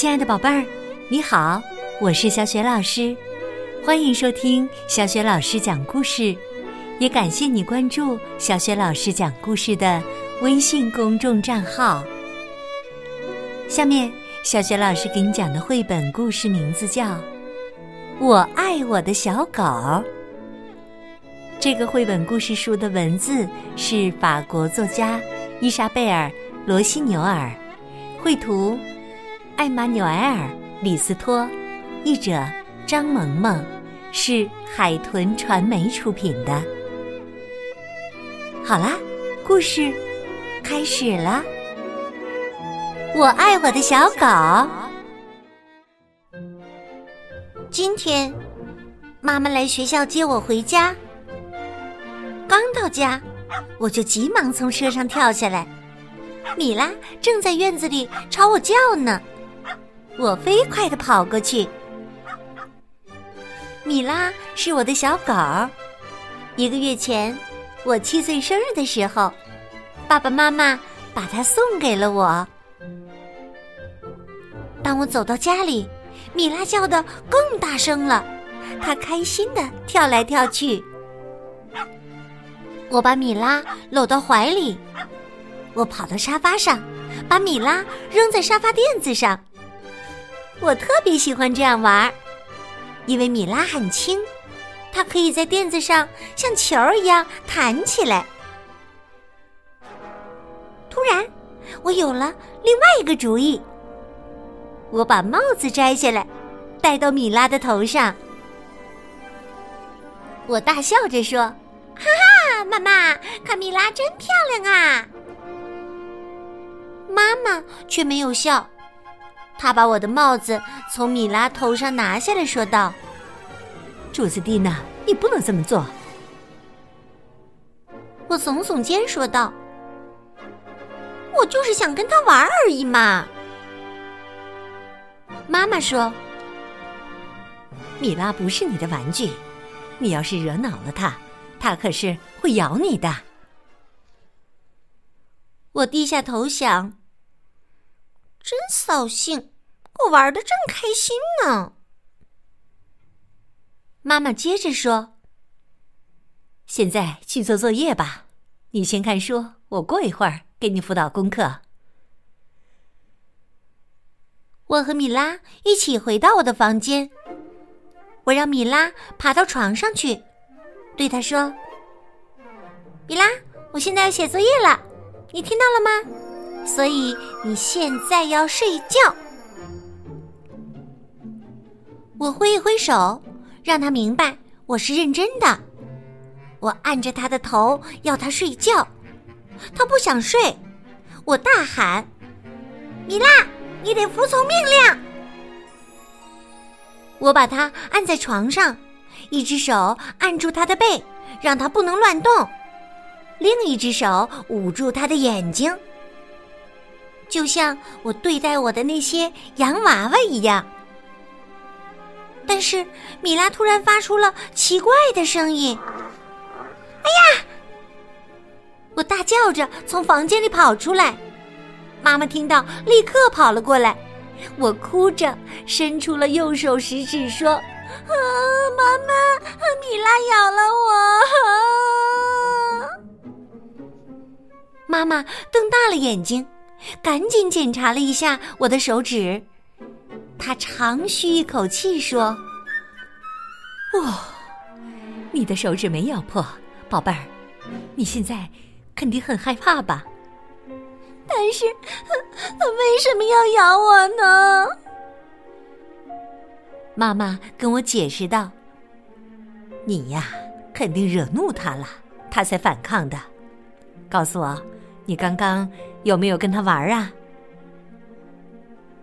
亲爱的宝贝儿，你好，我是小雪老师，欢迎收听小雪老师讲故事，也感谢你关注小雪老师讲故事的微信公众账号。下面，小雪老师给你讲的绘本故事名字叫《我爱我的小狗》。这个绘本故事书的文字是法国作家伊莎贝尔·罗西纽尔，绘图。艾玛纽埃尔·李斯托，译者张萌萌，是海豚传媒出品的。好啦，故事开始了。我爱我的小狗。今天，妈妈来学校接我回家。刚到家，我就急忙从车上跳下来。米拉正在院子里朝我叫呢。我飞快的跑过去。米拉是我的小狗。一个月前，我七岁生日的时候，爸爸妈妈把它送给了我。当我走到家里，米拉叫的更大声了，它开心的跳来跳去。我把米拉搂到怀里，我跑到沙发上，把米拉扔在沙发垫子上。我特别喜欢这样玩，因为米拉很轻，它可以在垫子上像球一样弹起来。突然，我有了另外一个主意。我把帽子摘下来，戴到米拉的头上。我大笑着说：“哈哈，妈妈，看米拉真漂亮啊！”妈妈却没有笑。他把我的帽子从米拉头上拿下来说道：“朱斯蒂娜，你不能这么做。”我耸耸肩说道：“我就是想跟他玩而已嘛。”妈妈说：“米拉不是你的玩具，你要是惹恼了他，他可是会咬你的。”我低下头想。真扫兴，我玩的正开心呢。妈妈接着说：“现在去做作业吧，你先看书，我过一会儿给你辅导功课。”我和米拉一起回到我的房间，我让米拉爬到床上去，对她说：“米拉，我现在要写作业了，你听到了吗？”所以你现在要睡觉。我挥一挥手，让他明白我是认真的。我按着他的头，要他睡觉。他不想睡，我大喊：“米拉，你得服从命令！”我把他按在床上，一只手按住他的背，让他不能乱动；另一只手捂住他的眼睛。就像我对待我的那些洋娃娃一样，但是米拉突然发出了奇怪的声音。哎呀！我大叫着从房间里跑出来，妈妈听到立刻跑了过来。我哭着伸出了右手食指说：“啊，妈妈，米拉咬了我！”妈妈瞪大了眼睛。赶紧检查了一下我的手指，他长吁一口气说：“哦，你的手指没咬破，宝贝儿，你现在肯定很害怕吧？但是，他为什么要咬我呢？”妈妈跟我解释道：“你呀，肯定惹怒他了，他才反抗的。告诉我，你刚刚……”有没有跟他玩啊？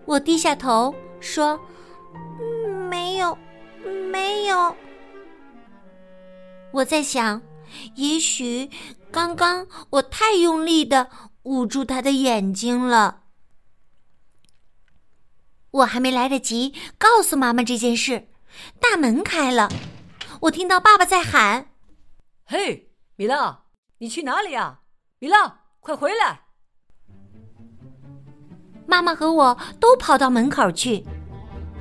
我低下头说：“没有，没有。”我在想，也许刚刚我太用力的捂住他的眼睛了。我还没来得及告诉妈妈这件事，大门开了，我听到爸爸在喊：“嘿，米拉，你去哪里呀？米拉，快回来！”妈妈和我都跑到门口去。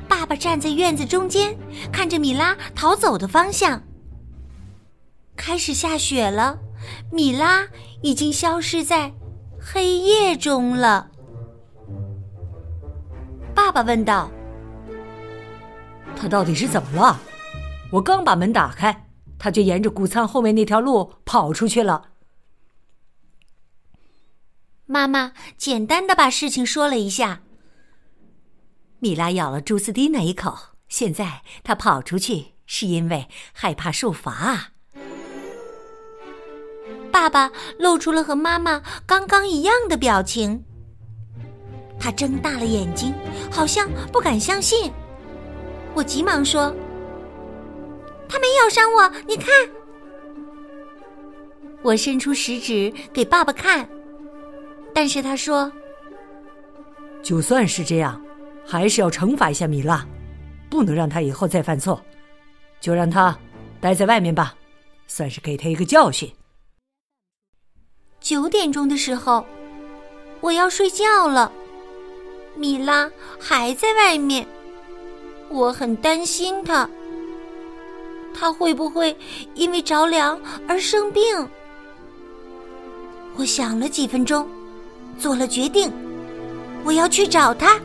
爸爸站在院子中间，看着米拉逃走的方向。开始下雪了，米拉已经消失在黑夜中了。爸爸问道：“他到底是怎么了？我刚把门打开，他就沿着谷仓后面那条路跑出去了。”妈妈简单的把事情说了一下。米拉咬了朱斯蒂那一口，现在他跑出去是因为害怕受罚。爸爸露出了和妈妈刚刚一样的表情，他睁大了眼睛，好像不敢相信。我急忙说：“他没咬伤我，你看。”我伸出食指给爸爸看。但是他说：“就算是这样，还是要惩罚一下米拉，不能让他以后再犯错，就让他待在外面吧，算是给他一个教训。”九点钟的时候，我要睡觉了，米拉还在外面，我很担心他，他会不会因为着凉而生病？我想了几分钟。做了决定，我要去找他。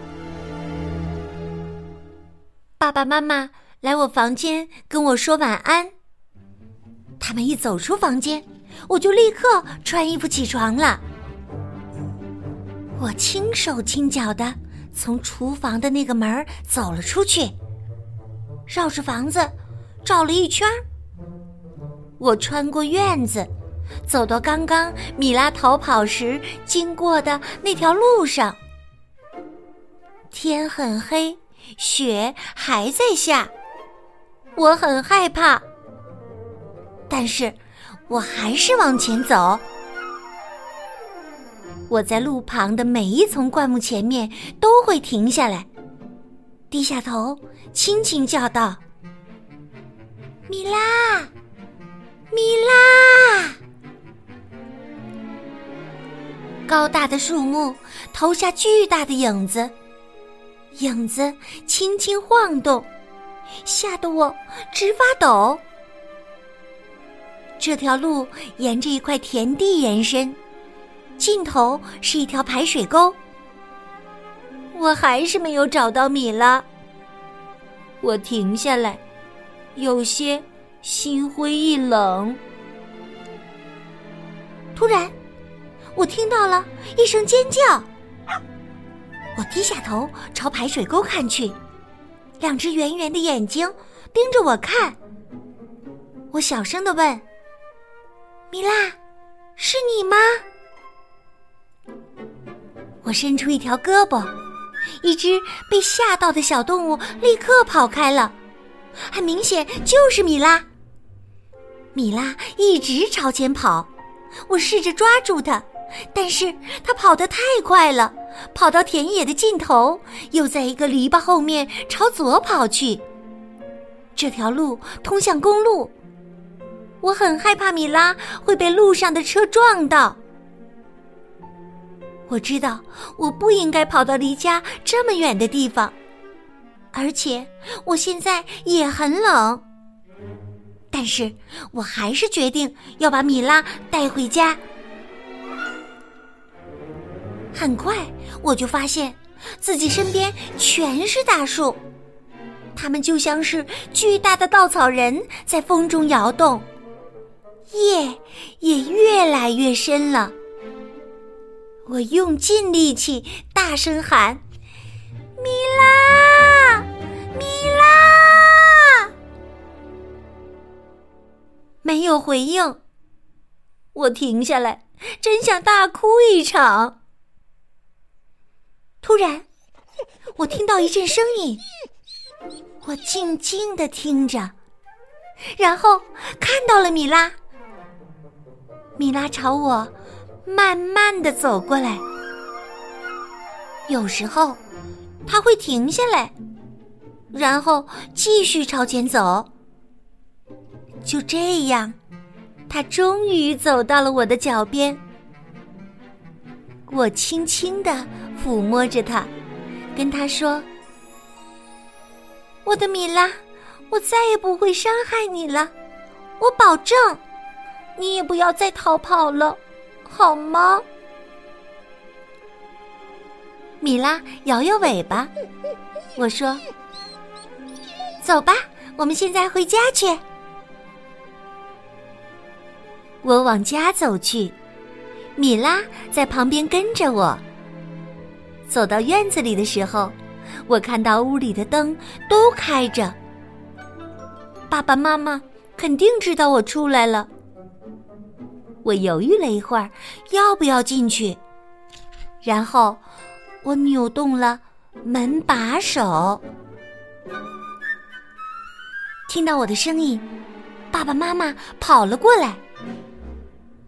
爸爸妈妈来我房间跟我说晚安。他们一走出房间，我就立刻穿衣服起床了。我轻手轻脚的从厨房的那个门走了出去，绕着房子找了一圈。我穿过院子。走到刚刚米拉逃跑时经过的那条路上，天很黑，雪还在下，我很害怕，但是我还是往前走。我在路旁的每一丛灌木前面都会停下来，低下头，轻轻叫道：“米拉，米拉。”高大的树木投下巨大的影子，影子轻轻晃动，吓得我直发抖。这条路沿着一块田地延伸，尽头是一条排水沟。我还是没有找到米拉。我停下来，有些心灰意冷。突然。我听到了一声尖叫，我低下头朝排水沟看去，两只圆圆的眼睛盯着我看。我小声的问：“米拉，是你吗？”我伸出一条胳膊，一只被吓到的小动物立刻跑开了，很明显就是米拉。米拉一直朝前跑，我试着抓住它。但是他跑得太快了，跑到田野的尽头，又在一个篱笆后面朝左跑去。这条路通向公路，我很害怕米拉会被路上的车撞到。我知道我不应该跑到离家这么远的地方，而且我现在也很冷。但是我还是决定要把米拉带回家。很快，我就发现自己身边全是大树，它们就像是巨大的稻草人在风中摇动，夜也越来越深了。我用尽力气大声喊：“米拉，米拉！”没有回应。我停下来，真想大哭一场。突然，我听到一阵声音，我静静的听着，然后看到了米拉。米拉朝我慢慢的走过来，有时候他会停下来，然后继续朝前走。就这样，他终于走到了我的脚边。我轻轻地抚摸着它，跟它说：“我的米拉，我再也不会伤害你了，我保证，你也不要再逃跑了，好吗？”米拉摇摇尾巴，我说：“走吧，我们现在回家去。”我往家走去，米拉在旁边跟着我。走到院子里的时候，我看到屋里的灯都开着。爸爸妈妈肯定知道我出来了。我犹豫了一会儿，要不要进去？然后我扭动了门把手。听到我的声音，爸爸妈妈跑了过来。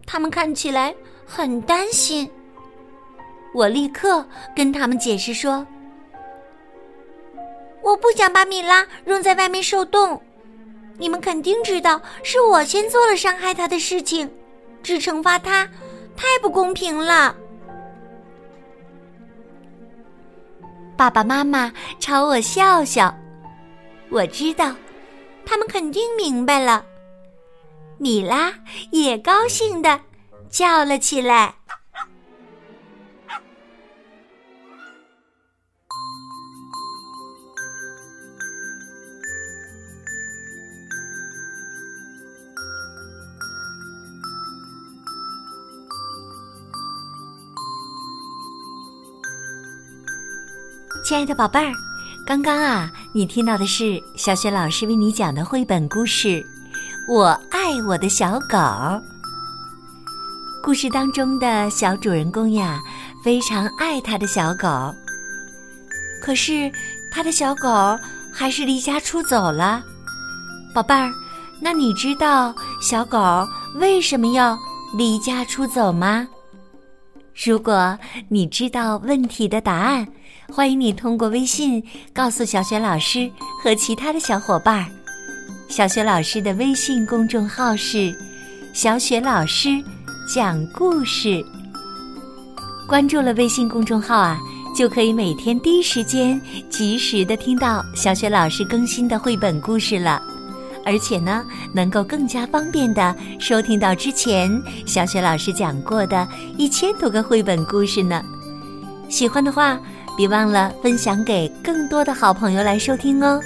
他们看起来很担心。我立刻跟他们解释说：“我不想把米拉扔在外面受冻。你们肯定知道是我先做了伤害他的事情，只惩罚他，太不公平了。”爸爸妈妈朝我笑笑，我知道，他们肯定明白了。米拉也高兴的叫了起来。亲爱的宝贝儿，刚刚啊，你听到的是小雪老师为你讲的绘本故事。我爱我的小狗。故事当中的小主人公呀，非常爱他的小狗。可是他的小狗还是离家出走了。宝贝儿，那你知道小狗为什么要离家出走吗？如果你知道问题的答案，欢迎你通过微信告诉小雪老师和其他的小伙伴儿。小雪老师的微信公众号是“小雪老师讲故事”。关注了微信公众号啊，就可以每天第一时间及时的听到小雪老师更新的绘本故事了，而且呢，能够更加方便的收听到之前小雪老师讲过的一千多个绘本故事呢。喜欢的话，别忘了分享给更多的好朋友来收听哦。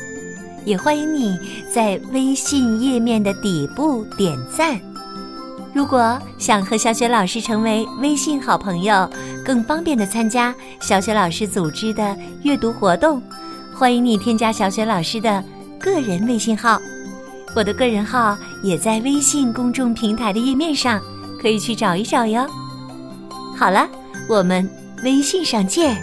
也欢迎你在微信页面的底部点赞。如果想和小雪老师成为微信好朋友，更方便的参加小雪老师组织的阅读活动，欢迎你添加小雪老师的个人微信号。我的个人号也在微信公众平台的页面上，可以去找一找哟。好了，我们微信上见。